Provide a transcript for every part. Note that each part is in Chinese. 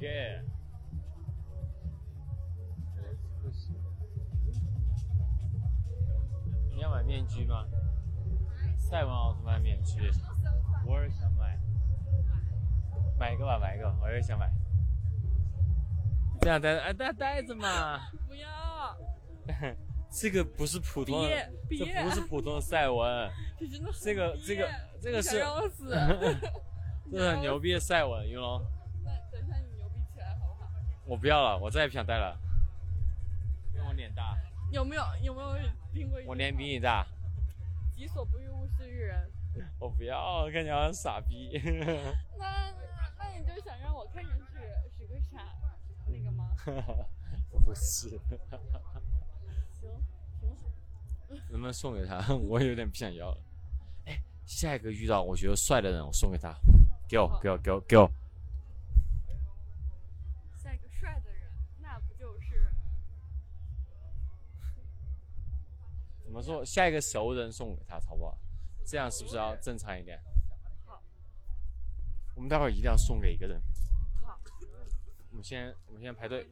OK。你要买面具吗？赛文奥特曼面具，我也想买。买一个吧，买一个，我也想买。这样戴着，哎，戴戴着嘛。不要。这个不是普通的，这不是普通的赛文。这真的。这个这个这个是。这是很牛逼的赛文，云龙。我不要了，我再也不想戴了。因为我脸大。有没有有没有听过？我脸比你大。己所不欲，勿施于人。我不要，看起来像傻逼。那那你就想让我看上去是个傻那个吗？不是。行，挺好。能不能送给他？我有点不想要了。哎，下一个遇到我觉得帅的人，我送给他。给我，给我，给我，给我。怎么说？下一个熟人送给他，好不好？这样是不是要正常一点？好。我们待会儿一定要送给一个人。好。我们先，我们先排队。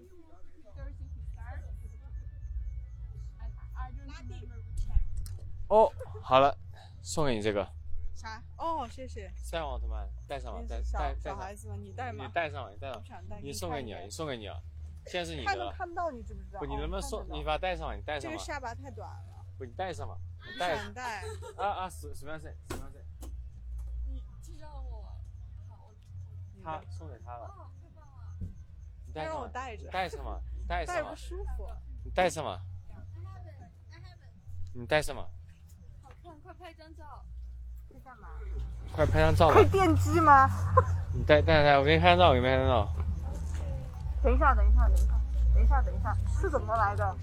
哦，好了，送给你这个。啥？哦，谢谢。赛奥特曼，戴上吧，戴戴戴。小孩子你戴吗？你戴上吧，你戴上。你送给你啊，你送给你啊。现在是你的。看看不到，你知不知道？不，你能不能送？你把它戴上吧，你戴上吧。这个下巴太短了。不，你戴上吧。你。戴。啊啊！什什么样色？什么样色？你知道我。好。他送给他了。哦，太棒了。你戴上。我戴着。戴上嘛，戴上。戴不舒服。你戴上嘛。你戴上嘛。好看，快拍张照。在干嘛？快拍张照。可以电击吗？你戴戴戴，我给你拍张照，我给你拍张照。等一下，等一下，等一下，等一下，等一下，是怎么来的？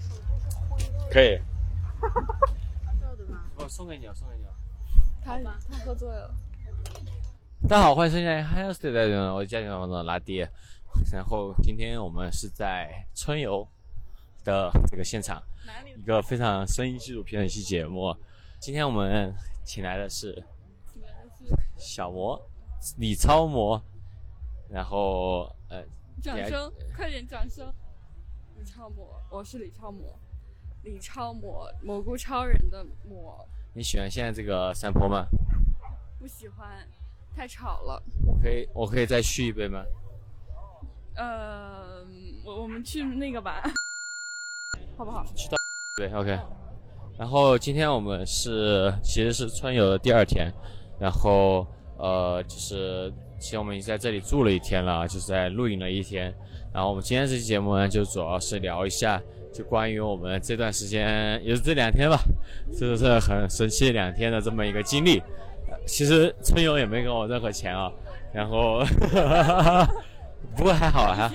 可以。照的吗？我送给你，送给你。他他喝醉了。大家好，欢迎收听《h i s t 的人，我是家庭房的拉爹。然后今天我们是在春游的这个现场。一个非常声音纪录片的一期节目，今天我们请来的是小魔李超模，然后呃，掌声，快点掌声！李超模，我是李超模，李超模，蘑菇超人的模。你喜欢现在这个山坡吗？不喜欢，太吵了。我可以，我可以再续一杯吗？呃，我我们去那个吧。好不好？去到对，OK。然后今天我们是其实是春游的第二天，然后呃就是其实我们已经在这里住了一天了，就是在露营了一天。然后我们今天这期节目呢，就主要是聊一下，就关于我们这段时间也是这两天吧，这是很神奇两天的这么一个经历。其实春游也没给我任何钱啊，然后。不过还好啊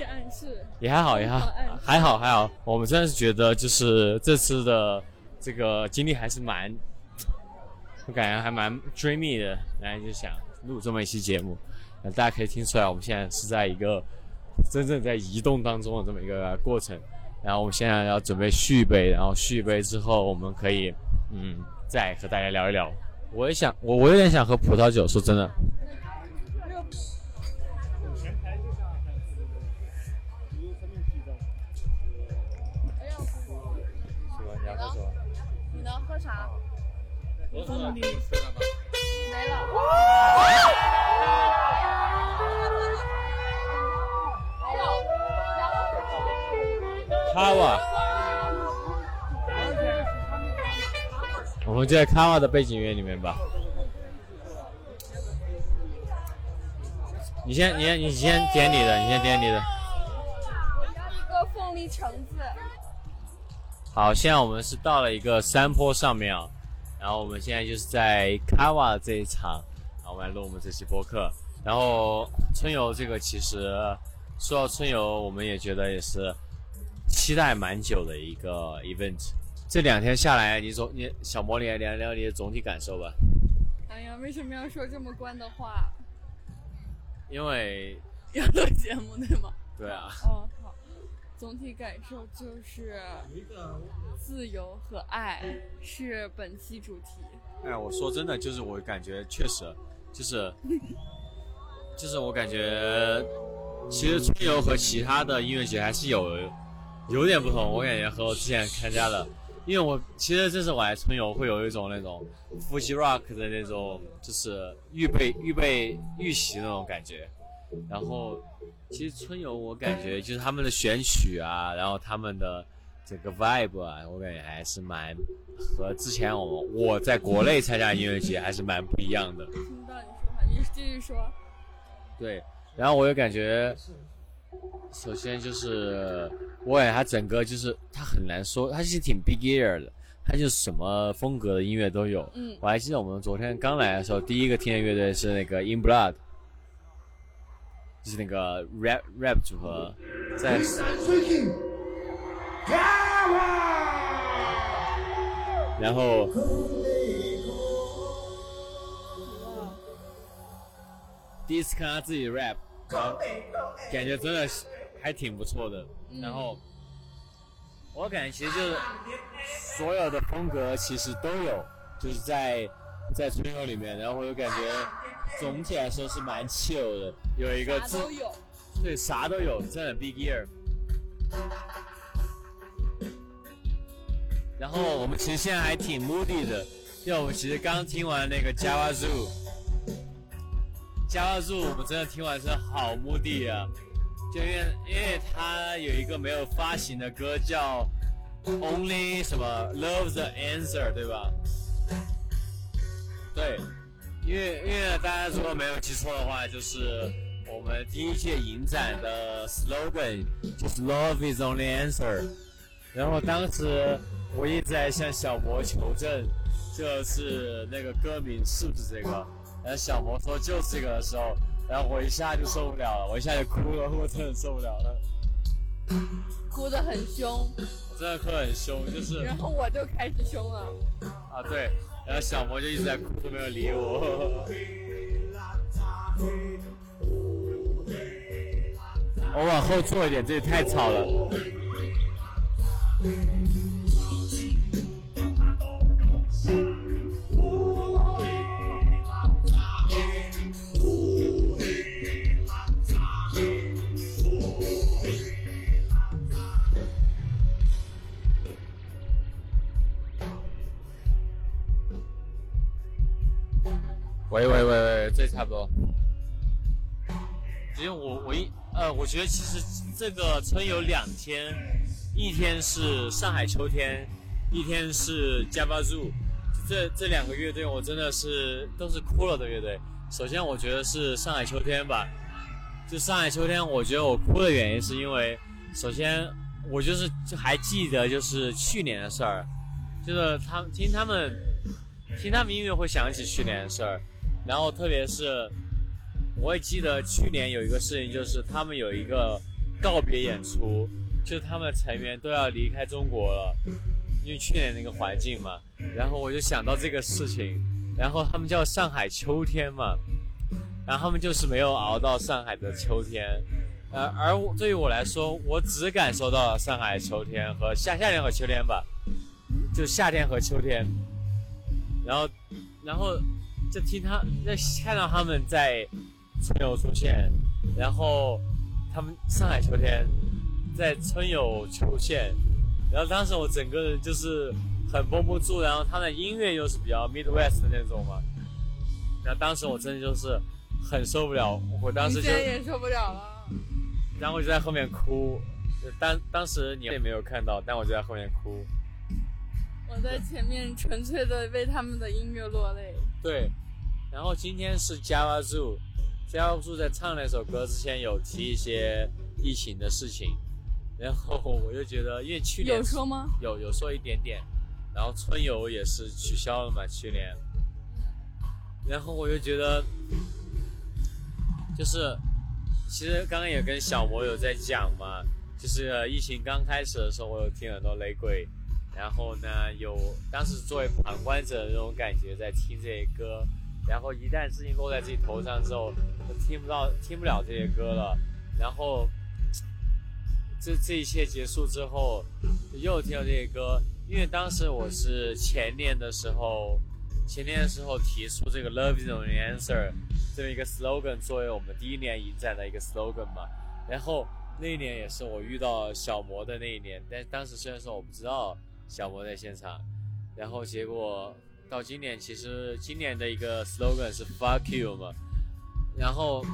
也还好也还好还好还好，我们真的是觉得就是这次的这个经历还是蛮，我感觉还蛮 dreamy 的，然后就想录这么一期节目，大家可以听出来，我们现在是在一个真正在移动当中的这么一个过程，然后我们现在要准备续杯，然后续杯之后我们可以嗯再和大家聊一聊，我也想我我有点想喝葡萄酒，说真的。没了。卡瓦，我们就在卡瓦的背景音乐里面吧。你先，你先，你先点你的，你先点你的。我要一个凤梨橙子。好，现在我们是到了一个山坡上面啊。然后我们现在就是在卡瓦这一场，然后我们来录我们这期播客。然后春游这个其实说到春游，我们也觉得也是期待蛮久的一个 event。这两天下来，你总你小魔力聊聊你的总体感受吧。哎呀，为什么要说这么官的话？因为要录节目对吗？对啊。哦。好总体感受就是自由和爱是本期主题。哎，我说真的，就是我感觉确实，就是，就是我感觉其实春游和其他的音乐节还是有有点不同，我感觉和我之前参加的，因为我其实这次我来春游会有一种那种 Fuji Rock 的那种，就是预备预备预习那种感觉。然后其实春游我感觉就是他们的选曲啊，然后他们的这个 vibe 啊，我感觉还是蛮和之前我我在国内参加音乐节还是蛮不一样的。听不到你说话，你继续说。对，然后我又感觉，首先就是我感觉他整个就是他很难说，他其实挺 big ear 的，他就是什么风格的音乐都有。嗯。我还记得我们昨天刚来的时候，第一个听的乐队是那个 In Blood，就是那个 rap rap 组合，在!然后第一次看他自己 rap，然后感觉真的是还挺不错的。然后我感觉其实就是所有的风格其实都有，就是在在春游里面，然后我就感觉总体来说是蛮 chill 的，有一个自啥都有。对，啥都有，真的 big ear。然后我们其实现在还挺 moody 的，因为我们其实刚听完那个 Java Zoo。加入我们真的听完是好目的啊！就因为因为他有一个没有发行的歌叫 Only 什么 Love the Answer，对吧？对，因为因为大家如果没有记错的话，就是我们第一届影展的 slogan 就是 Love is only answer。然后当时我一直在向小博求证，就是那个歌名是不是这个？然后小魔说就是这个的时候，然后我一下就受不了了，我一下就哭了，我真的受不了了，哭得很凶，我真的哭得很凶，就是然后我就开始凶了。啊对，然后小魔就一直在哭，都没有理我。我往后坐一点，这里太吵了。喂喂喂喂，这差不多。其实我我一呃，我觉得其实这个春有两天，一天是上海秋天，一天是 Java Zoo。这这两个乐队我真的是都是哭了的乐队。首先我觉得是上海秋天吧，就上海秋天，我觉得我哭的原因是因为，首先我就是就还记得就是去年的事儿，就是他听他们听他们音乐会想起去年的事儿，然后特别是我也记得去年有一个事情，就是他们有一个告别演出，就是他们成员都要离开中国了，因为去年那个环境嘛，然后我就想到这个事情，然后他们叫上海秋天嘛，然后他们就是没有熬到上海的秋天，呃，而对于我来说，我只感受到了上海秋天和夏夏天和秋天吧，就夏天和秋天，然后，然后就听他，那看到他们在春游出现，然后他们上海秋天在春游出现，然后当时我整个人就是很绷不住，然后他的音乐又是比较 Midwest 的那种嘛，然后当时我真的就是很受不了，我当时就也受不了了。然后我就在后面哭，就当当时你也没有看到，但我就在后面哭。我在前面纯粹的为他们的音乐落泪。对，然后今天是 Java Zoo，Java Zoo 在唱那首歌之前有提一些疫情的事情，然后我就觉得，因为去年有说吗？有有说一点点，然后春游也是取消了嘛，去年，然后我就觉得，就是其实刚刚也跟小魔有在讲嘛，就是呃疫情刚开始的时候，我有听很多雷鬼，然后呢有当时作为旁观者的那种感觉在听这些歌，然后一旦事情落在自己头上之后，就听不到听不了这些歌了，然后这这一切结束之后，又听到这些歌，因为当时我是前年的时候，前年的时候提出这个 Love is the answer 这么一个 slogan 作为我们第一年影展的一个 slogan 嘛，然后那一年也是我遇到小魔的那一年，但当时虽然说我不知道小魔在现场，然后结果到今年，其实今年的一个 slogan 是 fuck you 嘛，然后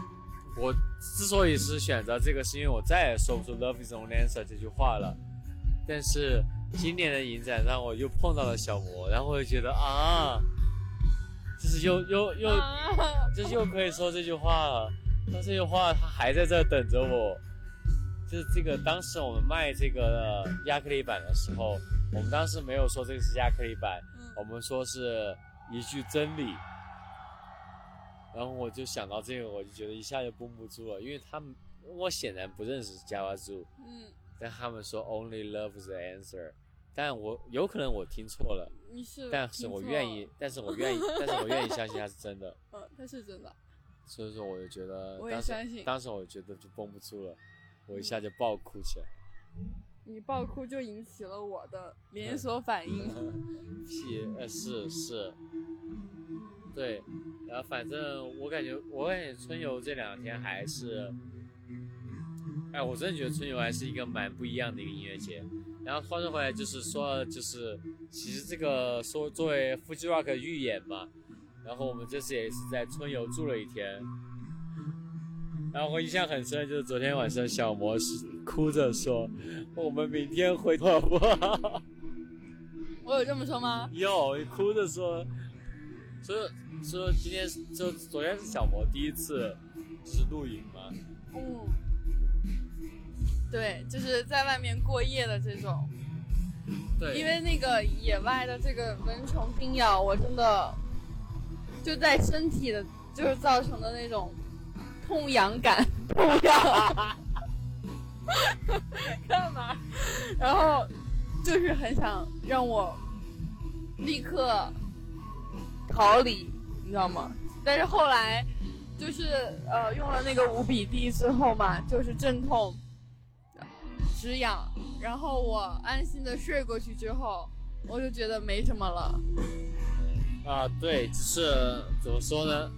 我之所以是选择这个，是因为我再也说不出 love is only answer 这句话了，但是今年的影展让我又碰到了小魔，然后我就觉得啊，就是又又又。就是又可以说这句话了，那这句话他还在这等着我。就是这个，当时我们卖这个亚克力板的时候，我们当时没有说这个是亚克力板，我们说是一句真理。然后我就想到这个，我就觉得一下就绷不住了，因为他们我显然不认识 Java 猪，嗯，但他们说 Only love the answer，但我有可能我听错了，你是，但是我愿意，但是我愿意，但是我愿意相信它是真的。嗯，它是真的。所以说，我就觉得，我也相信。当时我觉得就绷不住了，我一下就爆哭起来。你爆哭就引起了我的连锁反应。屁，呃，是是，对，然后反正我感觉，我感觉春游这两天还是，哎，我真的觉得春游还是一个蛮不一样的一个音乐节。然后话说回来，就是说，就是其实这个说作为 Fuji Rock 预演嘛，然后我们这次也是在春游住了一天。然后我印象很深，就是昨天晚上小魔是哭着说：“我们明天回好不好？”我有这么说吗？有，哭着说，说说今天就昨天是小魔第一次就是露营吗。嗯。对，就是在外面过夜的这种，对，因为那个野外的这个蚊虫叮咬，我真的就在身体的，就是造成的那种痛痒感，痛痒，干嘛？然后就是很想让我立刻逃离，你知道吗？但是后来就是呃用了那个五比地之后嘛，就是镇痛。止痒，然后我安心的睡过去之后，我就觉得没什么了。啊，对，就是怎么说呢？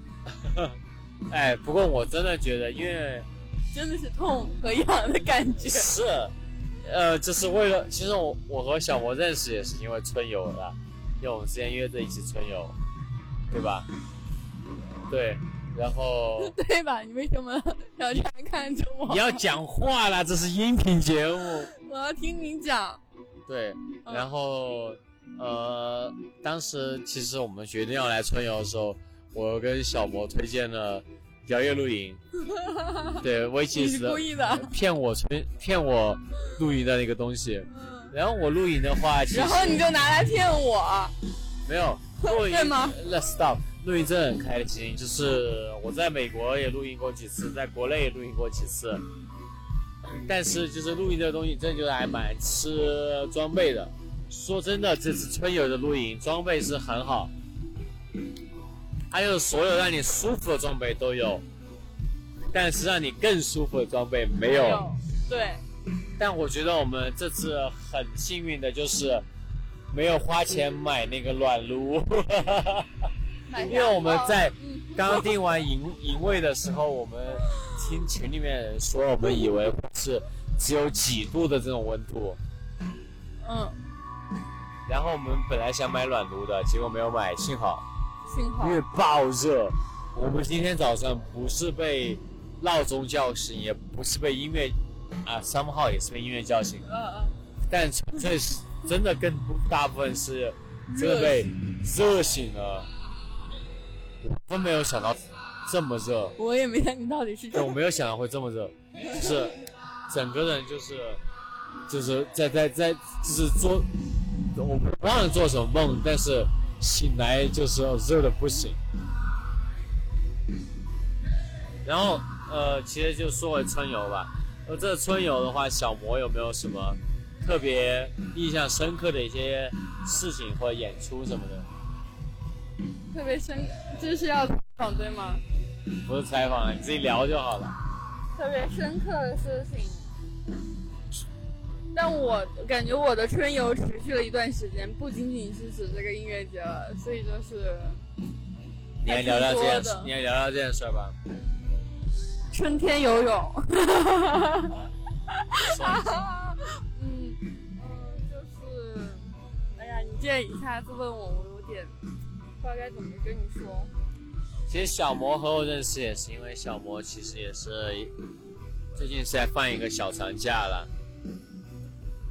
哎，不过我真的觉得，因为 真的是痛和痒的感觉。是，呃，这是为了，其实我我和小魔认识也是因为春游的，因为我们之前约着一起春游，对吧？对。然后 对吧？你为什么要这样看着我？你要讲话啦，这是音频节目。我要听你讲。对，然后呃，当时其实我们决定要来春游的时候，我跟小魔推荐了摇曳露营。对，我其实故意的，骗我春骗我露营的那个东西。然后我露营的话，然后你就拿来骗我。没有露营 吗？Let's stop。露营真的很开心，就是我在美国也露营过几次，在国内也露营过几次，但是就是露营这个东西，真的就是还蛮吃装备的。说真的，这次春游的露营装备是很好，还有所有让你舒服的装备都有，但是让你更舒服的装备没有。对。但我觉得我们这次很幸运的就是没有花钱买那个暖炉。因为我们在刚订完营营位的时候，我们听群里面人说，我们以为是只有几度的这种温度。嗯。然后我们本来想买暖炉的，结果没有买，幸好。因为爆热，我们今天早上不是被闹钟叫醒，也不是被音乐啊三号也是被音乐叫醒。嗯嗯。但这是真的更大部分是真的被热醒了。我没有想到这么热，我也没想你到底是。我没有想到会这么热，就是整个人就是就是在在在就是做，我不忘了做什么梦，但是醒来就是热的不行。然后呃，其实就说回春游吧。呃，这春游的话，小魔有没有什么特别印象深刻的一些事情或者演出什么的？特别深，就是要采访对吗？不是采访，你自己聊就好了。特别深刻的事情，但我感觉我的春游持续了一段时间，不仅仅是指这个音乐节了，所以就是。你来聊聊这件事，你来聊聊这件事吧。春天游泳。双 子嗯嗯，就是，哎呀，你这一下子问我，我有点不知道该怎么跟你说。其实小魔和我认识也是因为小魔其实也是最近是在放一个小长假了，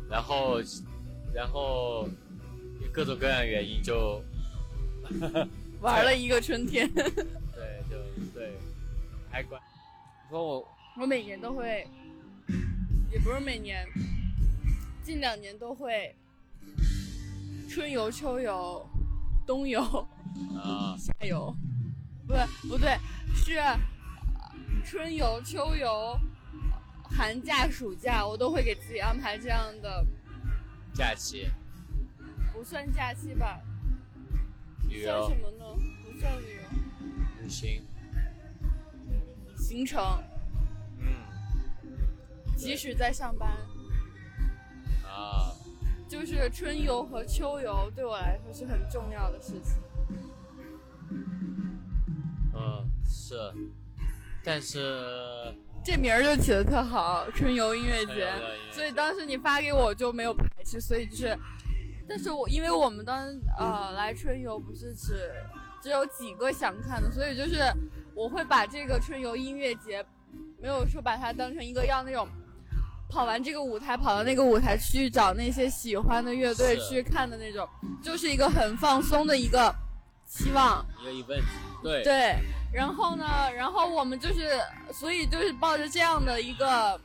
然后然后各种各样的原因就 玩了一个春天。对就对，还管说我我每年都会，也不是每年，近两年都会春游、秋游、冬游、啊 夏游，不对不对，是呃春游、秋游、寒假、暑假，我都会给自己安排这样的，假期。不算假期吧？旅游。算什么呢？不算旅游，旅行，行程，嗯。即使在上班，啊。就是春游和秋游对我来说是很重要的事情。嗯是，但是这名儿就起的特好，春游音乐节所以当时你发给我就没有排斥，所以就是，但是我因为我们当时呃来春游不是只只有几个想看的，所以就是我会把这个春游音乐节没有说把它当成一个要那种。跑完这个舞台，跑到那个舞台去找那些喜欢的乐队去看的那种，就是一个很放松的一个期望。一个 event 对对，然后呢，然后我们就是，所以就是抱着这样的一个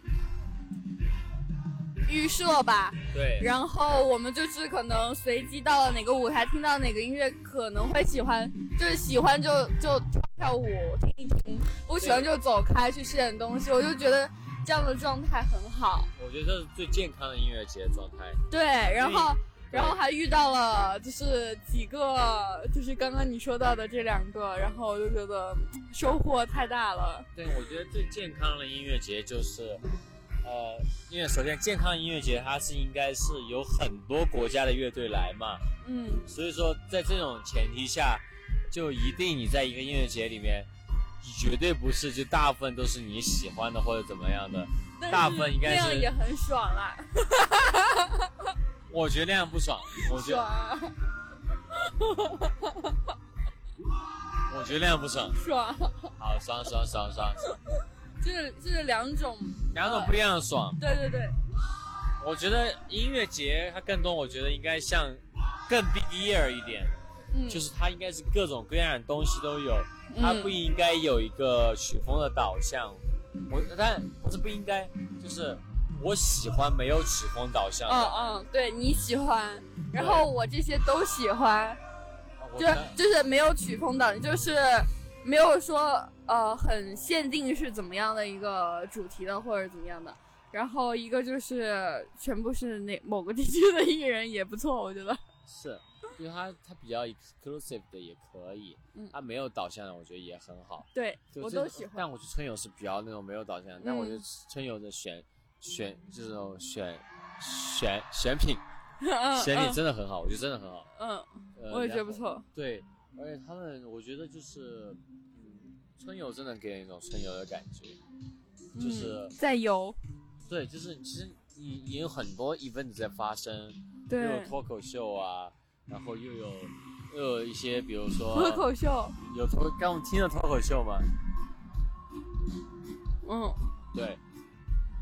预设吧，对然后我们就是可能随机到了哪个舞台，听到哪个音乐可能会喜欢，就是喜欢就就跳跳舞听一听，不喜欢就走开去吃点东西。我就觉得这样的状态很好。我觉得这是最健康的音乐节状态。对，然后对然后还遇到了就是几个，就是刚刚你说到的这两个，然后我就觉得嗯收获太大了。对，我觉得最健康的音乐节就是，呃，因为首先健康音乐节它是应该是有很多国家的乐队来嘛，嗯，所以说在这种前提下，就一定你在一个音乐节里面，绝对不是就大部分都是你喜欢的或者怎么样的，但大部分应该那样是也很爽啦，我觉得那样不爽，我觉得爽。我觉得那样不爽，爽，好爽爽爽爽，就是就是两种，两种不一样的爽。对对对，我觉得音乐节它更多，我觉得应该像更 big year 一点，嗯，就是它应该是各种各样的东西都有，它嗯不应该有一个曲风的导向。我但不是不应该，就是我喜欢没有曲风导向的。嗯嗯，对你喜欢，然后我这些都喜欢，就我呢就是没有曲风的，就是没有说呃很限定是怎么样的一个主题的或者怎么样的。然后一个就是全部是那某个地区的艺人也不错，我觉得。是，因为它它比较 exclusive 的也可以，嗯它没有导向的我觉得也很好。对我都喜欢。但我觉得春游是比较那种没有导向的，但我觉得嗯春游的选选这种选选选品嗯选品嗯真的很好，我觉得真的很好。嗯，呃我也觉得不。错。对，而且他们，我觉得就是，嗯，春游真的给人一种春游的感觉，就是、嗯、在游，对，就是其实也也有很多 event 在发生，又对有，脱口秀啊，然后又有又有一些，比如说脱口秀，有脱，刚我们听的脱口秀嘛，嗯，对，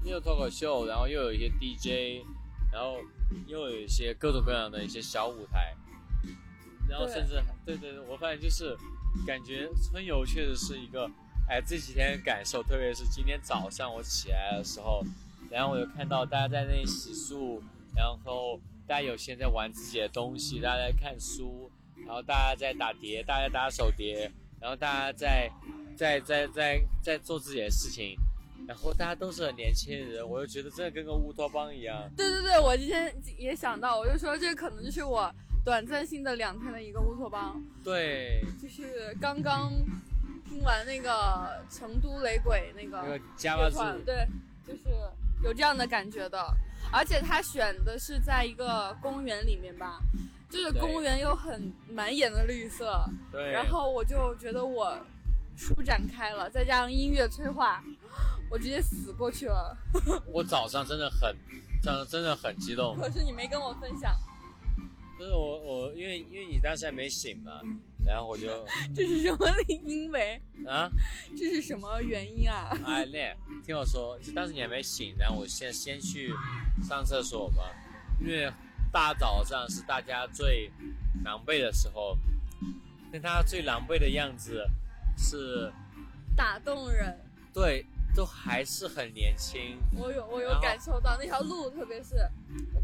又有脱口秀，然后又有一些 DJ，然后又有一些各种各样的一些小舞台，然后甚至对对对，我发现就是感觉春游确实是一个，哎，这几天感受，特别是今天早上我起来的时候，然后我就看到大家在那里洗漱，然后大家有些人在玩自己的东西，大家在看书，然后大家在打碟，大家打手碟，然后大家在在在在在做自己的事情。然后大家都是很年轻人，我就觉得真的跟个乌托邦一样。对对对，我今天也想到，我就说这可能就是我短暂性的两天的一个乌托邦，对，就是刚刚听完那个成都雷鬼那那个乐团，对，就是有这样的感觉的，而且他选的是在一个公园里面吧，就是公园有很满眼的绿色，对，然后我就觉得我舒展开了，再加上音乐催化，我直接死过去了。我早上真的很，早上真的很激动。可是你没跟我分享，就是我我因为因为你当时还没醒嘛，然后我就 这是什么因为？啊，这是什么原因啊？哎那听我说，就当时你还没醒，然后我先先去上厕所嘛，因为大早上是大家最狼狈的时候，但他最狼狈的样子是，打动人，对，都还是很年轻，我有我有感受到那条路，特别是。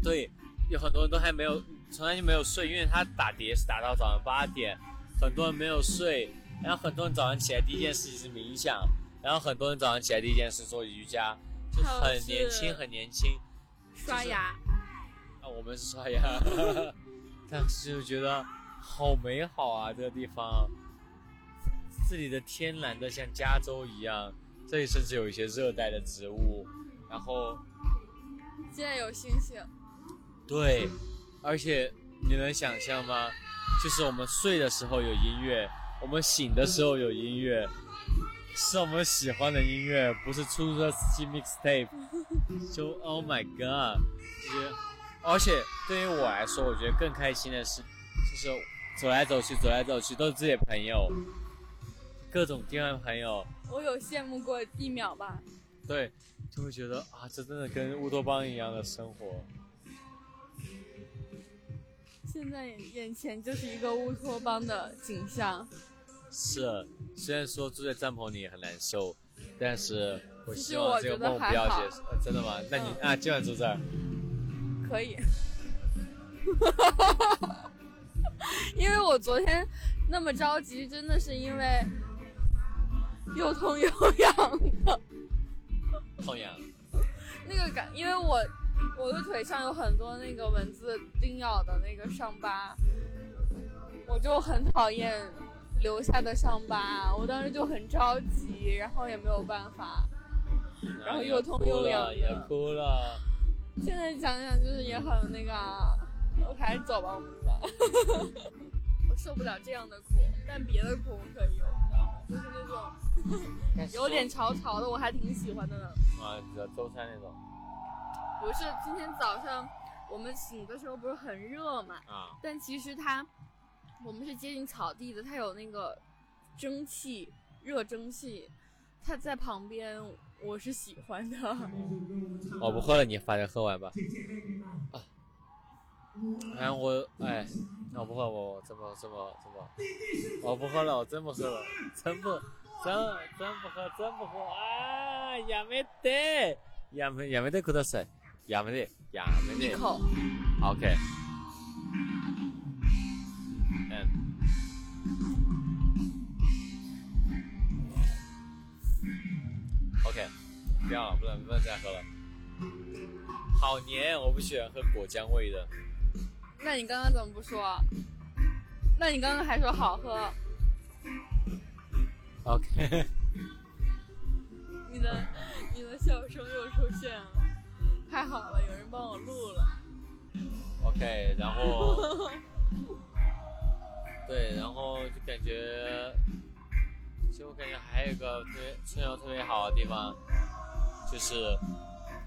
对，有很多人都还没有，从来就没有睡，因为他打碟是打到早上八点，很多人没有睡，然后很多人早上起来第一件事情是冥想，然后很多人早上起来第一件事做瑜伽，就很年轻，很年轻。刷牙。啊，我们是刷牙，但是就觉得好美好啊，这个地方，这里的天蓝的像加州一样，这里甚至有一些热带的植物，然后现在有星星，对，而且你能想象吗？就是我们睡的时候有音乐，我们醒的时候有音乐，是我们喜欢的音乐，不是出租车司机 mixtape。就 Oh my God，就是，而且对于我来说，我觉得更开心的是，就是走来走去，走来走去都是自己的朋友，各种电玩朋友，我有羡慕过一秒吧。对，就会觉得啊，这真的跟乌托邦一样的生活。现在眼眼前就是一个乌托邦的景象，是，虽然说住在帐篷里很难受，但是我希望这个梦不要结束。呃真的吗？那你、嗯啊，今晚住这儿？可以。因为我昨天那么着急，真的是因为又痛又痒的痛痒。那个感，因为我我的腿上有很多那个蚊子叮咬的那个伤疤，我就很讨厌留下的伤疤，我当时就很着急，然后也没有办法。然后又痛又痒也哭了。现在想想就是也很那个啊，我还是走吧，我们吧。我受不了这样的苦，但别的苦我可以有？就是那种有点潮潮的，我还挺喜欢的呢。啊，你知道周三那种不是今天早上我们醒的时候不是很热嘛，啊，但其实它我们是接近草地的，它有那个蒸汽，热蒸汽，它在旁边，我是喜欢的。我 不喝了，你反正喝完吧。啊，然后我哎，我不喝，我我真不真不真不，我不喝了，我真不喝了，真不真真不喝，真不喝啊！やめて，やめやめてください，やめてやめて。一口， OK。嗯。OK，不要了，不能不能再喝了。好黏，我不喜欢喝果浆味的。 那你刚刚怎么不说？那你刚刚还说好喝，OK，你的你的笑声又出现了，太好了，有人帮我录了。OK，然后，对，然后就感觉，其实我感觉还有一个特别春游特别好的地方，就是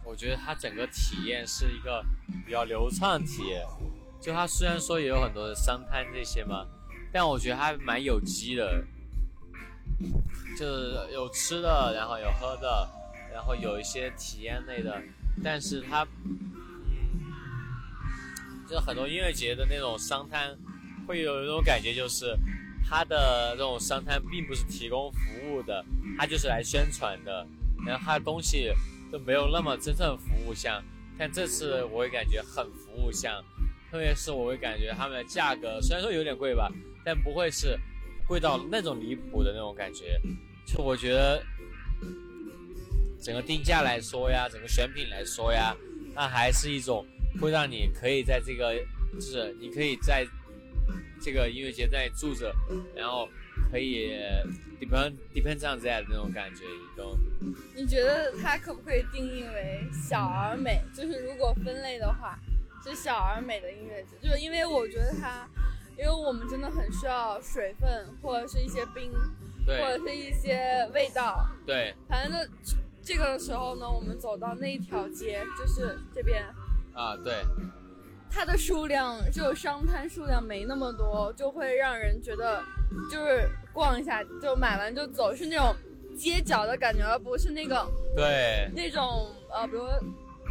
我觉得它整个体验是一个比较流畅体验。就它虽然说也有很多的商摊这些嘛，但我觉得它蛮有机的，就是有吃的，然后有喝的，然后有一些体验类的，但是它，嗯。就是很多音乐节的那种商摊，会有一种感觉，就是它的这种商摊并不是提供服务的，它就是来宣传的，然后它的东西都没有那么真正服务向。但这次我也感觉很服务向，特别是我会感觉他们的价格虽然说有点贵吧，但不会是贵到那种离谱的那种感觉。就我觉得整个定价来说呀，整个选品来说呀，那还是一种会让你可以在这个，就是你可以在这个音乐节在住着，然后可以 depend depend on that 的那种感觉，你懂？你觉得它可不可以定义为小而美？就是如果分类的话，是小而美的音乐节，就是因为我觉得它，因因为我们真的很需要水分或者是一些冰，或者是一些味道。对反正呢，这个时候呢，我们走到那一条街，就是这边，啊对它的数量就商摊数量没那么多，就会让人觉得就是逛一下就买完就走，是那种街角的感觉，而不是那个对那种呃，比如说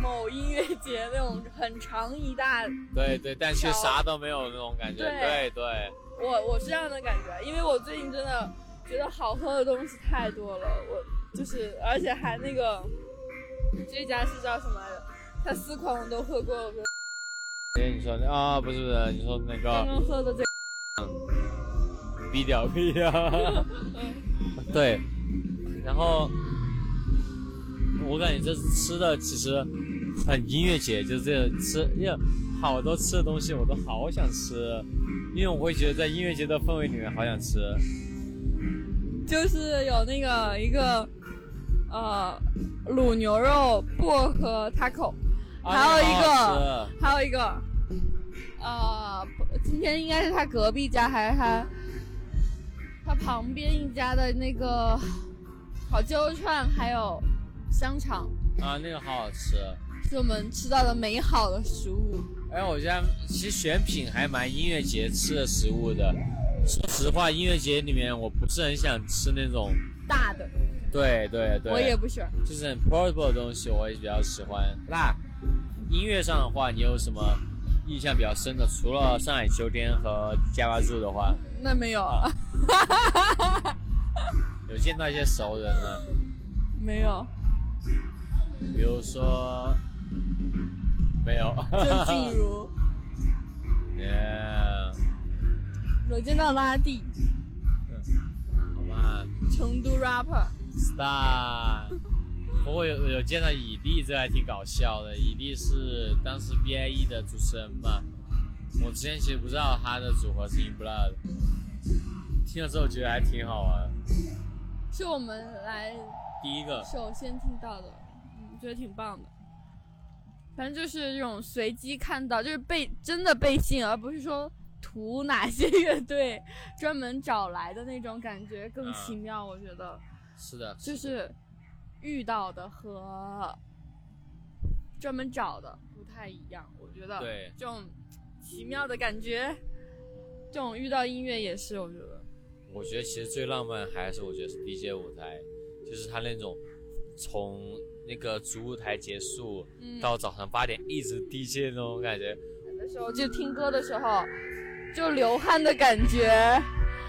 某音乐节那种很长一大。对对，但是啥都没有那种感觉。对对对我我是这样的感觉，因为我最近真的觉得好喝的东西太多了，我就是而且还那个这家是叫什么来着？他四款我都喝过，哎，你说啊，不是不是，你说那个刚喝的这个。低调低调，对，然后我感觉这次吃的其实很音乐节，就是这个吃，因为好多吃的东西我都好想吃，因为我会觉得在音乐节的氛围里面好想吃。就是有那个一个呃卤牛肉薄荷 taco，啊还有一个还有一个呃今天应该是他隔壁家还是他他旁边一家的那个烤鸡肉串，还有香肠，啊，那个好好吃。是我们吃到的美好的食物。哎，我觉得其实选品还蛮音乐节吃的食物的。说实话，音乐节里面我不是很想吃那种，大的对对对，我也不喜欢，就是很 portable 的东西，我也比较喜欢。那音乐上的话，你有什么印象比较深的？除了上海秋天和加巴住的话，那没有啊 有见到一些熟人呢，没有，比如说没有，郑静茹，Yeah，有见到拉蒂，好吧成都 rapper。，Star。不过有有见到乙弟，这还挺搞笑的。乙弟是当时 BIE 的主持人嘛，我之前其实不知道他的组合是 In Blood，听了之后觉得还挺好玩。是我们来第一个，首先听到的，嗯，觉得挺棒的。反正就是这种随机看到，就是被真的被吸引，而不是说图哪些乐队专门找来的那种感觉更奇妙。我觉得是的，就是遇到的和专门找的不太一样。我觉得对这种奇妙的感觉，这种遇到音乐也是，我觉得我觉得其实最浪漫还是我觉得是 DJ 舞台，就是他那种从那个主舞台结束嗯到早上八点一直 DJ 那种感觉。有的时候就听歌的时候就流汗的感觉。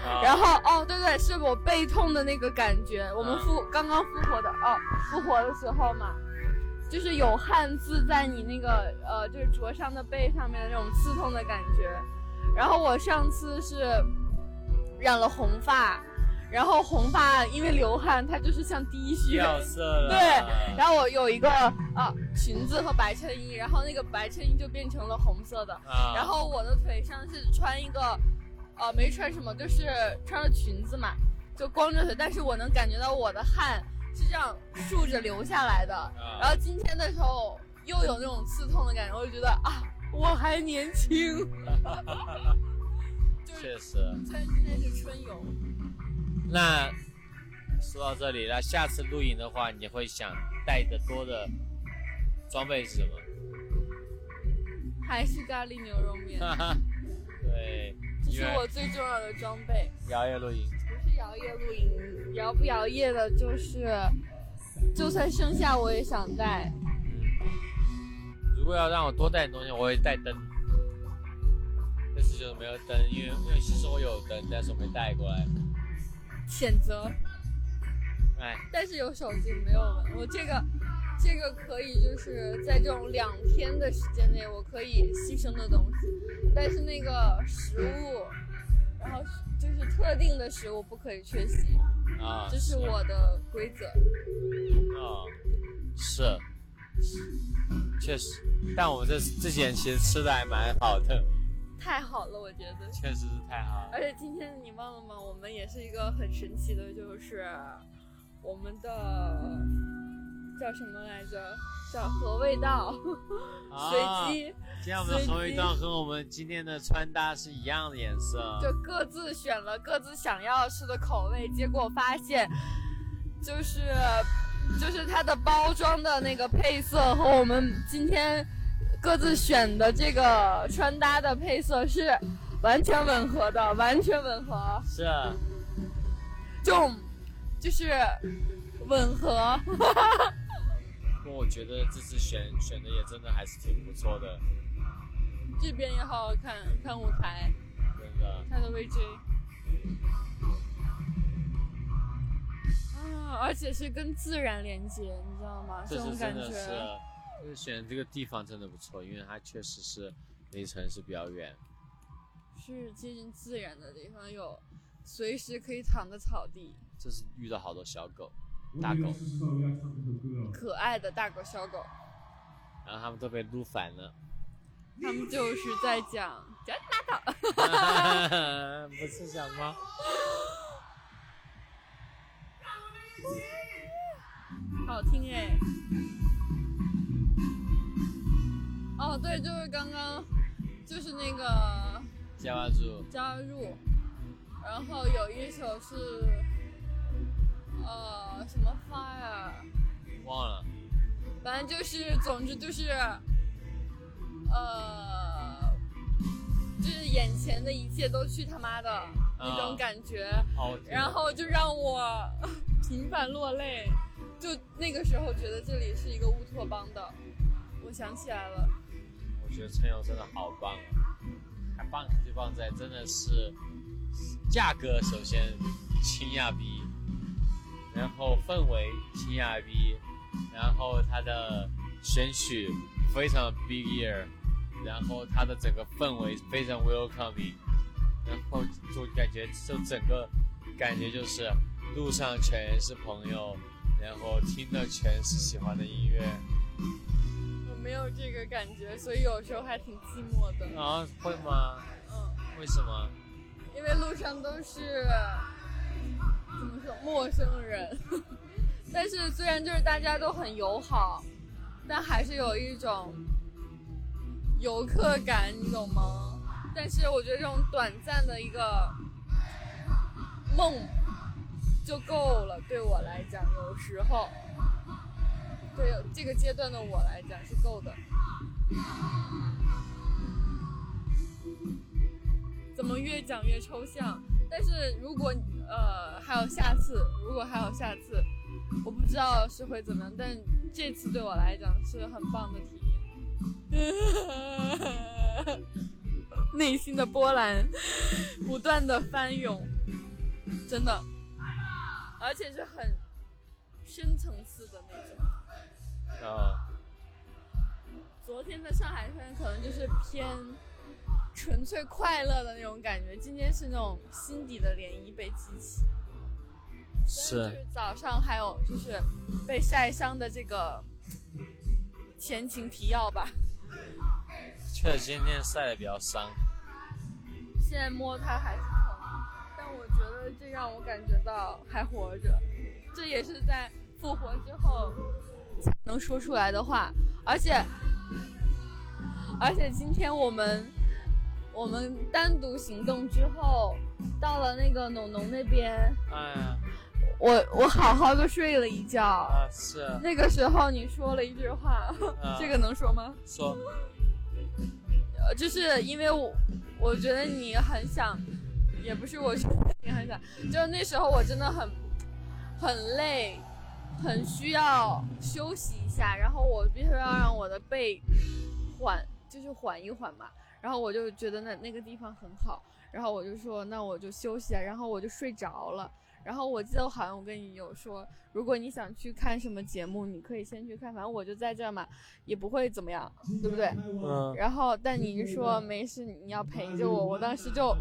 啊、然后哦，对对，是我背痛的那个感觉。我们复、刚刚复活的哦，复活的时候嘛，就是有汗渍在你那个呃，就是灼伤的背上面的那种刺痛的感觉。然后我上次是染了红发，然后红发因为流汗，它就是像滴血。掉色了。对，然后我有一个啊裙子和白衬衣，然后那个白衬衣就变成了红色的，啊，然后我的腿上是穿一个，呃，没穿什么，就是穿着裙子嘛，就光着腿，但是我能感觉到我的汗是这样竖着流下来的。然后今天的时候又有那种刺痛的感觉，我就觉得啊，我还年轻。就是确实。虽然今天是春游，那说到这里，那下次露营的话，你会想带的多的装备是什么？还是咖喱牛肉面，哈哈，对，这是我最重要的装备。摇曳露营，不是摇曳露营，摇不摇曳的，就是就算剩下我也想带。嗯，如果要让我多带点东西，我会带灯。这次就是没有灯，因为因为其实我有灯，但是我没带过来。谴责，哎，但是有手机没有了。我这个这个可以就是在这种两天的时间内，我可以牺牲的东西，但是那个食物，然后就是特定的食物不可以缺席，啊，这是我的规则。啊，是，确实，但我们这这几天其实吃的还蛮好的，太好了，我觉得。确实是太好了。而且今天你忘了吗？我们也是一个很神奇的，就是我们的叫什么来着？叫和味道，随机。今天我们的和味道和我们今天的穿搭是一样的颜色。就各自选了各自想要吃的口味，结果发现，就是就是它的包装的那个配色和我们今天各自选的这个穿搭的配色是完全吻合的，完全吻合。是。就就是吻合。不过我觉得这次选选的也真的还是挺不错的。这边也好好看，看舞台。真的。看的 VJ。啊，而且是跟自然连接，你知道吗？这种感觉。是，就是选这个地方真的不错，因为它确实是离城市比较远。是接近自然的地方，有。随时可以躺的草地，这是遇到好多小狗、大狗，可爱的大狗、小狗，然后他们都被撸反了。他们就是在讲讲拉倒，不是讲吗？好听哎！哦，对，就是刚刚，就是那个加入，加入。然后有一首是，呃，什么 fire，忘了，反正就是，总之就是，呃，就是眼前的一切都去他妈的那种感觉，然后就让我 频繁落泪，就那个时候觉得这里是一个乌托邦的，我想起来了，我觉得春游真的好棒，还棒就棒在真的是。价格首先清亚逼，然后氛围清亚逼，然后它的选曲非常 big ear，然后它的整个氛围非常 welcoming，然后就感觉就整个感觉就是路上全是朋友，然后听的全是喜欢的音乐。我没有这个感觉，所以有时候还挺寂寞的。啊，会吗？嗯。为什么？因为路上都是怎么说陌生人，但是虽然就是大家都很友好，但还是有一种游客感，你懂吗？但是我觉得这种短暂的一个梦就够了，对我来讲，有时候对这个阶段的我来讲是够的。怎么越讲越抽象？但是如果呃还有下次，如果还有下次，我不知道是会怎么样。但这次对我来讲是很棒的体验，内心的波澜不断的翻涌，真的，而且是很深层次的那种。啊。昨天的上海滩可能就是偏。纯粹快乐的那种感觉，今天是那种心底的涟漪被激起。是。早上还有就是被晒伤的这个前情提要吧。确实今天晒的比较伤。现在摸它还是疼，但我觉得这让我感觉到还活着。这也是在复活之后才能说出来的话，而且而且今天我们。我们单独行动之后，到了那个农农那边，哎呀，我我好好的睡了一觉。啊，是。那个时候你说了一句话，这个能说吗？说。呃，就是因为我我觉得你很想，也不是我觉得你很想，就是那时候我真的很很累，很需要休息一下，然后我必须要让我的背缓，就是缓一缓嘛。然后我就觉得那那个地方很好，然后我就说那我就休息啊，然后我就睡着了。然后我记得好像我跟你有说，如果你想去看什么节目，你可以先去看，反正我就在这嘛，也不会怎么样，对不对？嗯。然后但你是说没事，你要陪着我，我当时就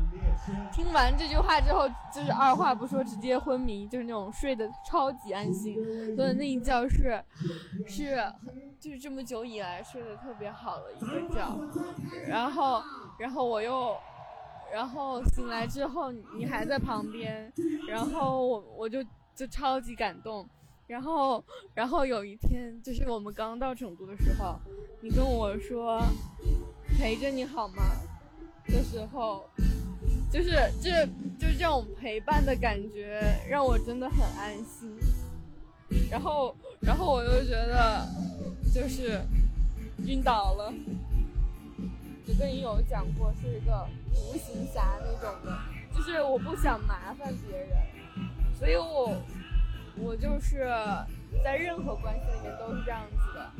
听完这句话之后，就是二话不说直接昏迷，就是那种睡得超级安心，所以那一觉是是就是这么久以来睡得特别好的一个觉。然后然后我又。然后醒来之后，你还在旁边，然后我我就就超级感动，然后，然后有一天，就是我们刚到成都的时候，你跟我说陪着你好吗？的时候，就是这就是这种陪伴的感觉，让我真的很安心。然后，然后我又觉得就是晕倒了，就跟你有讲过是一个独行侠那种的，就是我不想麻烦别人，所以我我就是在任何关系里面都是这样子的。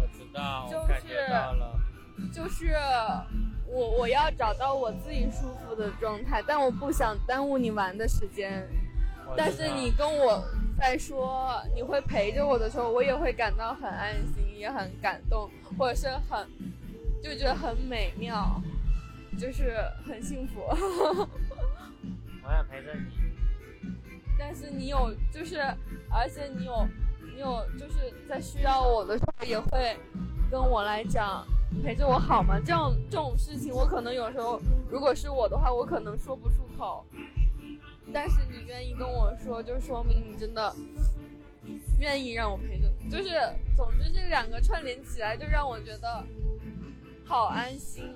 我知道，就是我感觉到了。就是我我要找到我自己舒服的状态，但我不想耽误你玩的时间。但是你跟我在说你会陪着我的时候，我也会感到很安心，也很感动，或者是很就觉得很美妙，就是很幸福。我想陪着你。但是你有就是，而且你有你有就是在需要我的时候也会跟我来讲陪着我好吗？这样这种事情，我可能有时候如果是我的话，我可能说不出口。但是你愿意跟我说，就说明你真的愿意让我陪着你。就是总之这两个串联起来，就让我觉得好安心。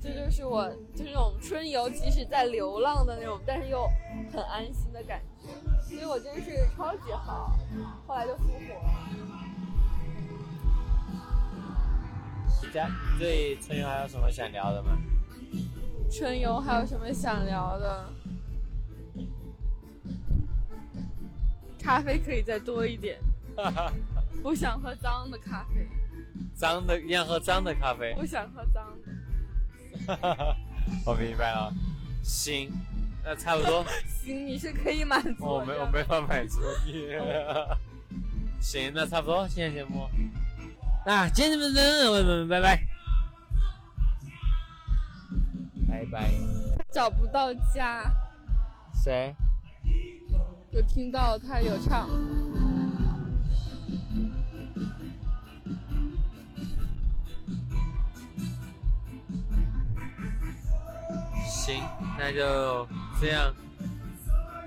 这就是我就那种春游，即使在流浪的那种，但是又很安心的感觉。所以我真是超级好，后来就复活了。你家你对春游还有什么想聊的吗？春游还有什么想聊的？咖啡可以再多一点，不想喝脏的咖啡，脏的，一样喝脏的咖啡。不想喝脏的。我明白了。行，那差不多。行，你是可以满足我没我没法满足你。行，那差不多，今天节目。那今天的我们拜拜，拜拜。找不到家，谁？有听到他有唱。行，那就这样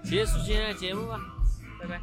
结束今天的节目吧，拜拜。